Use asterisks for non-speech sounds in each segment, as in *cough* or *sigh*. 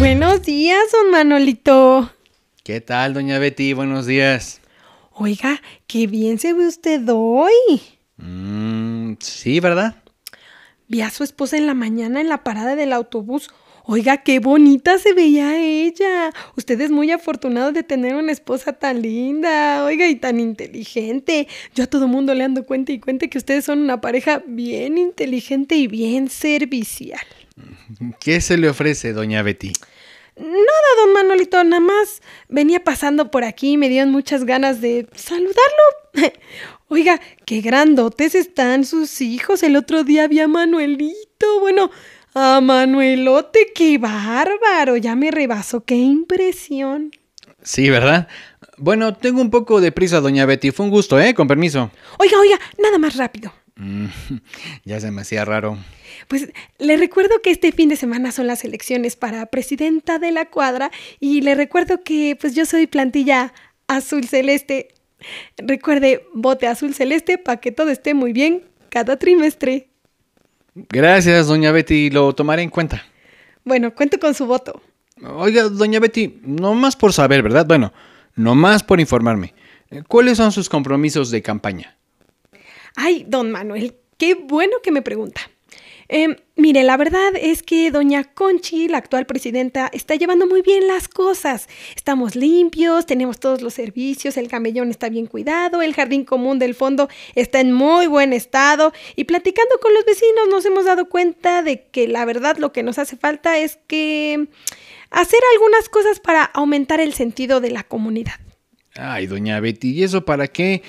Buenos días, don Manolito. ¿Qué tal, doña Betty? Buenos días. Oiga, qué bien se ve usted hoy. Mm, sí, ¿verdad? Vi a su esposa en la mañana en la parada del autobús. Oiga, qué bonita se veía ella. Usted es muy afortunado de tener una esposa tan linda, oiga, y tan inteligente. Yo a todo mundo le ando cuenta y cuenta que ustedes son una pareja bien inteligente y bien servicial. ¿Qué se le ofrece, doña Betty? Nada, don Manolito, nada más venía pasando por aquí y me dieron muchas ganas de saludarlo. *laughs* Oiga, qué grandotes están sus hijos. El otro día vi a Manuelito. Bueno, a Manuelote, qué bárbaro. Ya me rebasó, qué impresión. Sí, ¿verdad? Bueno, tengo un poco de prisa, doña Betty. Fue un gusto, ¿eh? Con permiso. Oiga, oiga, nada más rápido. Mm, *laughs* ya se me hacía raro. Pues le recuerdo que este fin de semana son las elecciones para presidenta de la cuadra y le recuerdo que pues yo soy plantilla azul celeste. Recuerde, vote azul celeste para que todo esté muy bien cada trimestre. Gracias, doña Betty. Lo tomaré en cuenta. Bueno, cuento con su voto. Oiga, doña Betty, no más por saber, ¿verdad? Bueno, no más por informarme. ¿Cuáles son sus compromisos de campaña? Ay, don Manuel, qué bueno que me pregunta. Eh, mire, la verdad es que doña Conchi, la actual presidenta, está llevando muy bien las cosas. Estamos limpios, tenemos todos los servicios, el camellón está bien cuidado, el jardín común del fondo está en muy buen estado y platicando con los vecinos nos hemos dado cuenta de que la verdad lo que nos hace falta es que hacer algunas cosas para aumentar el sentido de la comunidad. Ay, doña Betty, ¿y eso para qué?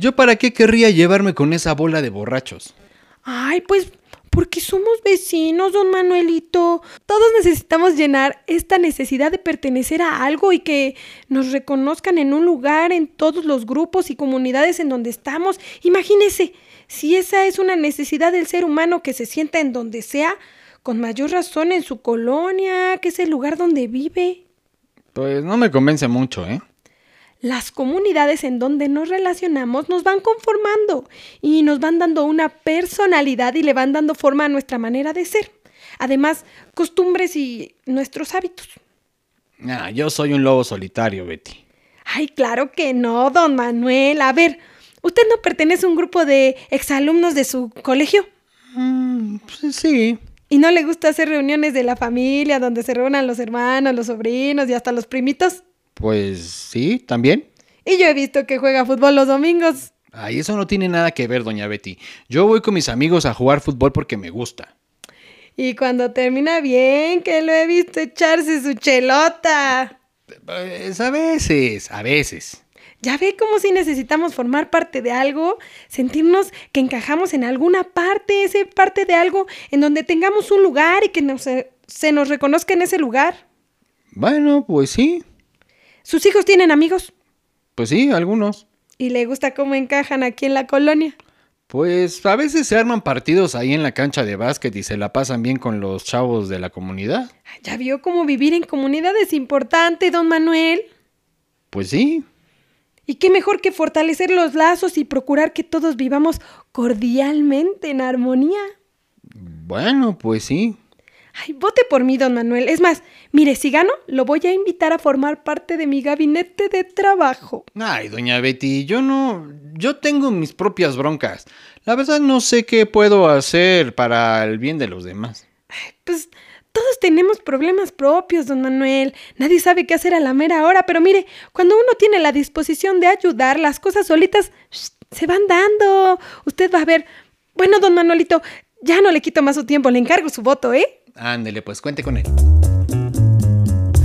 ¿Yo para qué querría llevarme con esa bola de borrachos? Ay, pues porque somos vecinos, don Manuelito. Todos necesitamos llenar esta necesidad de pertenecer a algo y que nos reconozcan en un lugar, en todos los grupos y comunidades en donde estamos. Imagínese, si esa es una necesidad del ser humano que se sienta en donde sea, con mayor razón en su colonia, que es el lugar donde vive. Pues no me convence mucho, ¿eh? Las comunidades en donde nos relacionamos nos van conformando y nos van dando una personalidad y le van dando forma a nuestra manera de ser. Además, costumbres y nuestros hábitos. Ah, yo soy un lobo solitario, Betty. Ay, claro que no, don Manuel. A ver, ¿usted no pertenece a un grupo de exalumnos de su colegio? Mm, pues sí. ¿Y no le gusta hacer reuniones de la familia donde se reúnan los hermanos, los sobrinos y hasta los primitos? Pues sí, también. Y yo he visto que juega fútbol los domingos. Ay, eso no tiene nada que ver, doña Betty. Yo voy con mis amigos a jugar fútbol porque me gusta. Y cuando termina bien, que lo he visto echarse su chelota. Pues a veces, a veces. Ya ve como si necesitamos formar parte de algo, sentirnos que encajamos en alguna parte, ese parte de algo en donde tengamos un lugar y que nos, se nos reconozca en ese lugar. Bueno, pues sí. ¿Sus hijos tienen amigos? Pues sí, algunos. ¿Y le gusta cómo encajan aquí en la colonia? Pues a veces se arman partidos ahí en la cancha de básquet y se la pasan bien con los chavos de la comunidad. ¿Ya vio cómo vivir en comunidad es importante, don Manuel? Pues sí. ¿Y qué mejor que fortalecer los lazos y procurar que todos vivamos cordialmente en armonía? Bueno, pues sí. Ay, vote por mí, don Manuel. Es más, mire, si gano, lo voy a invitar a formar parte de mi gabinete de trabajo. Ay, doña Betty, yo no... Yo tengo mis propias broncas. La verdad no sé qué puedo hacer para el bien de los demás. Ay, pues todos tenemos problemas propios, don Manuel. Nadie sabe qué hacer a la mera hora, pero mire, cuando uno tiene la disposición de ayudar, las cosas solitas se van dando. Usted va a ver. Bueno, don Manuelito, ya no le quito más su tiempo, le encargo su voto, ¿eh? Ándele, pues cuente con él.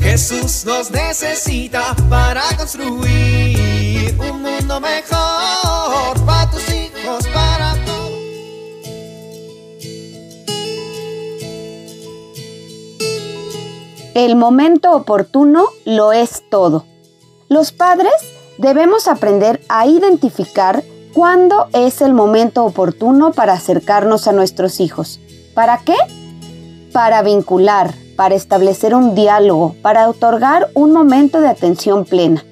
Jesús nos necesita para construir un mundo mejor para tus hijos, para todos. El momento oportuno lo es todo. Los padres debemos aprender a identificar cuándo es el momento oportuno para acercarnos a nuestros hijos. ¿Para qué? Para vincular, para establecer un diálogo, para otorgar un momento de atención plena.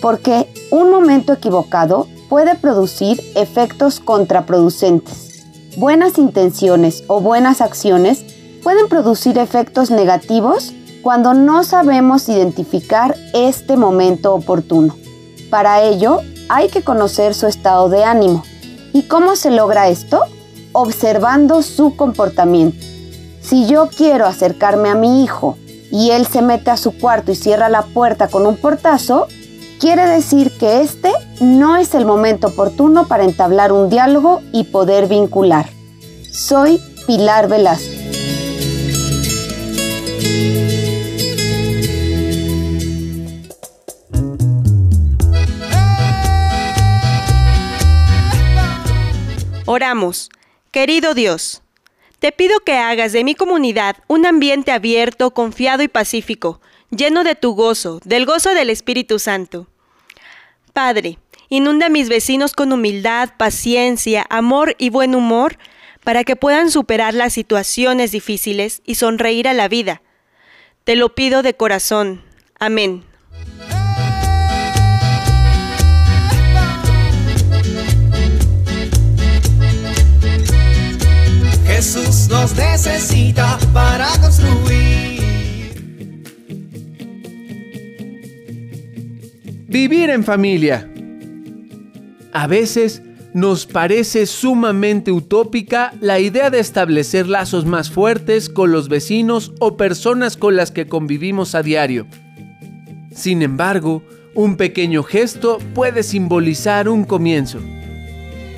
Porque un momento equivocado puede producir efectos contraproducentes. Buenas intenciones o buenas acciones pueden producir efectos negativos cuando no sabemos identificar este momento oportuno. Para ello, hay que conocer su estado de ánimo. ¿Y cómo se logra esto? Observando su comportamiento. Si yo quiero acercarme a mi hijo y él se mete a su cuarto y cierra la puerta con un portazo, quiere decir que este no es el momento oportuno para entablar un diálogo y poder vincular. Soy Pilar Velasco. Oramos. Querido Dios, te pido que hagas de mi comunidad un ambiente abierto, confiado y pacífico, lleno de tu gozo, del gozo del Espíritu Santo. Padre, inunda a mis vecinos con humildad, paciencia, amor y buen humor para que puedan superar las situaciones difíciles y sonreír a la vida. Te lo pido de corazón. Amén. Necesita para construir. Vivir en familia. A veces nos parece sumamente utópica la idea de establecer lazos más fuertes con los vecinos o personas con las que convivimos a diario. Sin embargo, un pequeño gesto puede simbolizar un comienzo.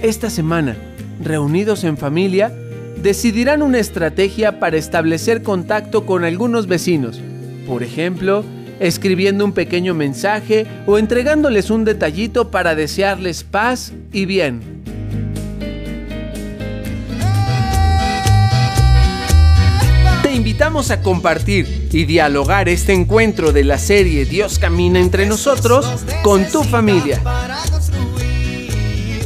Esta semana, reunidos en familia, decidirán una estrategia para establecer contacto con algunos vecinos. Por ejemplo, escribiendo un pequeño mensaje o entregándoles un detallito para desearles paz y bien. Te invitamos a compartir y dialogar este encuentro de la serie Dios camina entre nosotros con tu familia.